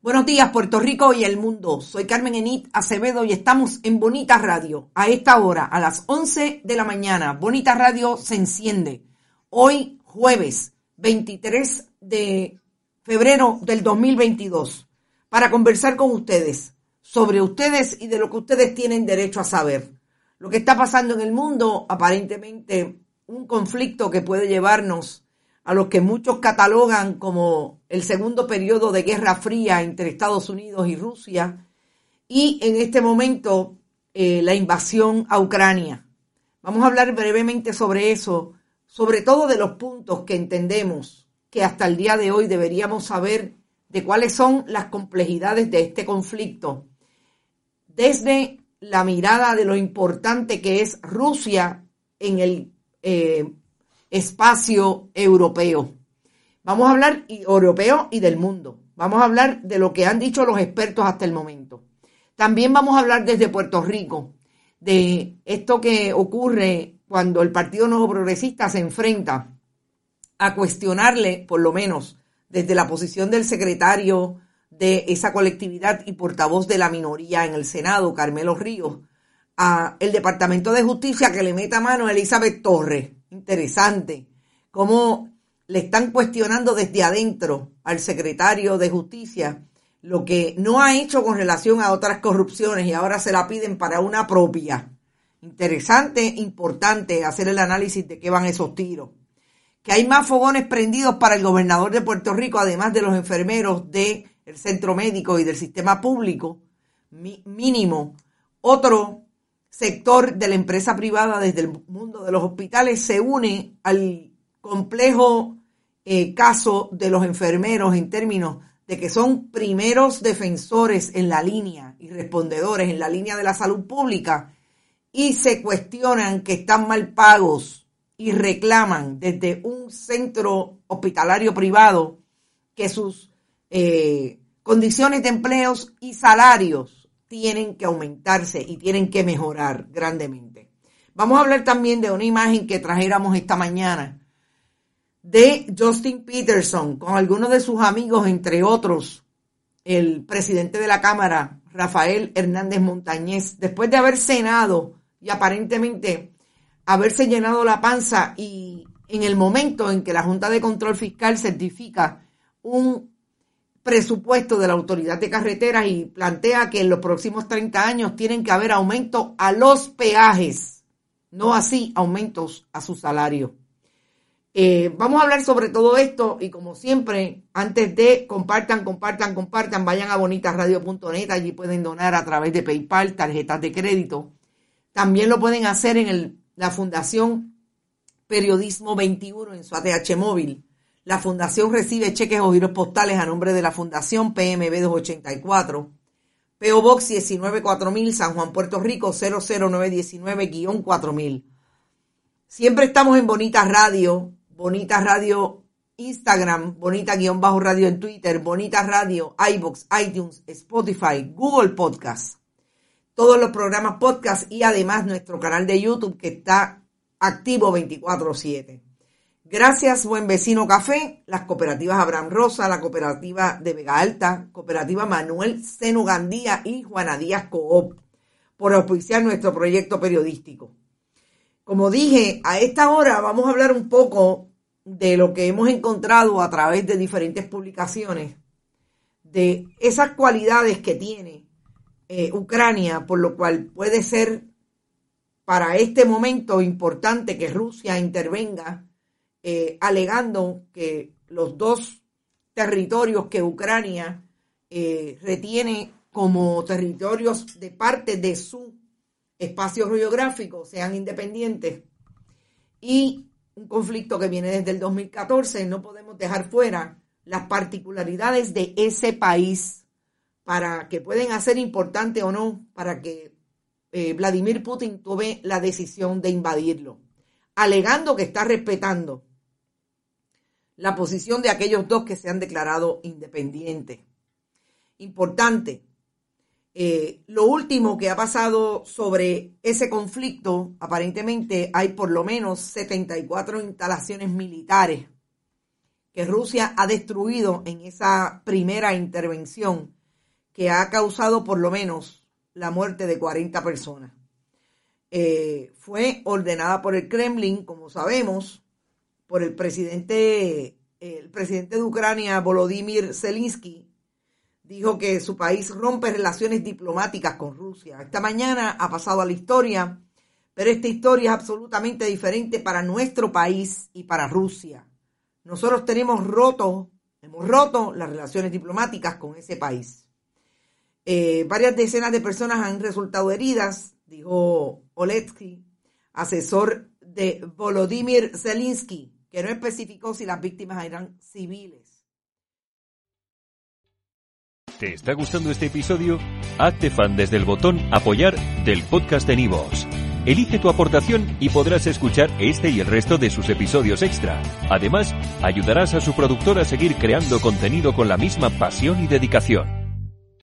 Buenos días, Puerto Rico y el mundo. Soy Carmen Enit Acevedo y estamos en Bonita Radio. A esta hora, a las 11 de la mañana, Bonita Radio se enciende. Hoy, jueves 23 de febrero del 2022, para conversar con ustedes sobre ustedes y de lo que ustedes tienen derecho a saber. Lo que está pasando en el mundo, aparentemente un conflicto que puede llevarnos a los que muchos catalogan como el segundo periodo de Guerra Fría entre Estados Unidos y Rusia, y en este momento eh, la invasión a Ucrania. Vamos a hablar brevemente sobre eso, sobre todo de los puntos que entendemos que hasta el día de hoy deberíamos saber de cuáles son las complejidades de este conflicto, desde la mirada de lo importante que es Rusia en el eh, espacio europeo. Vamos a hablar europeo y del mundo. Vamos a hablar de lo que han dicho los expertos hasta el momento. También vamos a hablar desde Puerto Rico de esto que ocurre cuando el Partido Nuevo Progresista se enfrenta a cuestionarle, por lo menos desde la posición del secretario de esa colectividad y portavoz de la minoría en el Senado, Carmelo Ríos, a el Departamento de Justicia que le meta mano a Elizabeth Torres interesante cómo le están cuestionando desde adentro al secretario de Justicia lo que no ha hecho con relación a otras corrupciones y ahora se la piden para una propia. Interesante, importante hacer el análisis de qué van esos tiros. Que hay más fogones prendidos para el gobernador de Puerto Rico, además de los enfermeros del centro médico y del sistema público, mínimo. Otro sector de la empresa privada desde el mundo de los hospitales se une al complejo eh, caso de los enfermeros en términos de que son primeros defensores en la línea y respondedores en la línea de la salud pública y se cuestionan que están mal pagos y reclaman desde un centro hospitalario privado que sus eh, condiciones de empleos y salarios tienen que aumentarse y tienen que mejorar grandemente. Vamos a hablar también de una imagen que trajéramos esta mañana de Justin Peterson con algunos de sus amigos, entre otros el presidente de la Cámara, Rafael Hernández Montañez, después de haber cenado y aparentemente haberse llenado la panza y en el momento en que la Junta de Control Fiscal certifica un presupuesto de la Autoridad de Carreteras y plantea que en los próximos 30 años tienen que haber aumento a los peajes, no así aumentos a su salario. Eh, vamos a hablar sobre todo esto y como siempre, antes de compartan, compartan, compartan, vayan a bonitasradio.net, allí pueden donar a través de PayPal, tarjetas de crédito. También lo pueden hacer en el, la Fundación Periodismo 21 en su ATH móvil la fundación recibe cheques o giros postales a nombre de la fundación PMB 284. PO Box 194000 San Juan, Puerto Rico 00919-4000. Siempre estamos en Bonita Radio, Bonita Radio Instagram, Bonita-Radio en Twitter, Bonita Radio, iBox, iTunes, Spotify, Google Podcast. Todos los programas podcast y además nuestro canal de YouTube que está activo 24/7. Gracias, Buen Vecino Café, las cooperativas Abraham Rosa, la cooperativa de Vega Alta, cooperativa Manuel Seno Gandía y Juana Díaz Coop, por auspiciar nuestro proyecto periodístico. Como dije, a esta hora vamos a hablar un poco de lo que hemos encontrado a través de diferentes publicaciones, de esas cualidades que tiene eh, Ucrania, por lo cual puede ser para este momento importante que Rusia intervenga, eh, alegando que los dos territorios que Ucrania eh, retiene como territorios de parte de su espacio geográfico sean independientes. Y un conflicto que viene desde el 2014, no podemos dejar fuera las particularidades de ese país para que pueden hacer importante o no para que eh, Vladimir Putin tome la decisión de invadirlo, alegando que está respetando la posición de aquellos dos que se han declarado independientes. Importante, eh, lo último que ha pasado sobre ese conflicto, aparentemente hay por lo menos 74 instalaciones militares que Rusia ha destruido en esa primera intervención que ha causado por lo menos la muerte de 40 personas. Eh, fue ordenada por el Kremlin, como sabemos, por el presidente, el presidente de Ucrania, Volodymyr Zelensky, dijo que su país rompe relaciones diplomáticas con Rusia. Esta mañana ha pasado a la historia, pero esta historia es absolutamente diferente para nuestro país y para Rusia. Nosotros tenemos roto, hemos roto las relaciones diplomáticas con ese país. Eh, varias decenas de personas han resultado heridas, dijo Oletsky, asesor de Volodymyr Zelensky, que no especificó si las víctimas eran civiles. ¿Te está gustando este episodio? Hazte fan desde el botón apoyar del podcast de Nivos. Elige tu aportación y podrás escuchar este y el resto de sus episodios extra. Además, ayudarás a su productor a seguir creando contenido con la misma pasión y dedicación.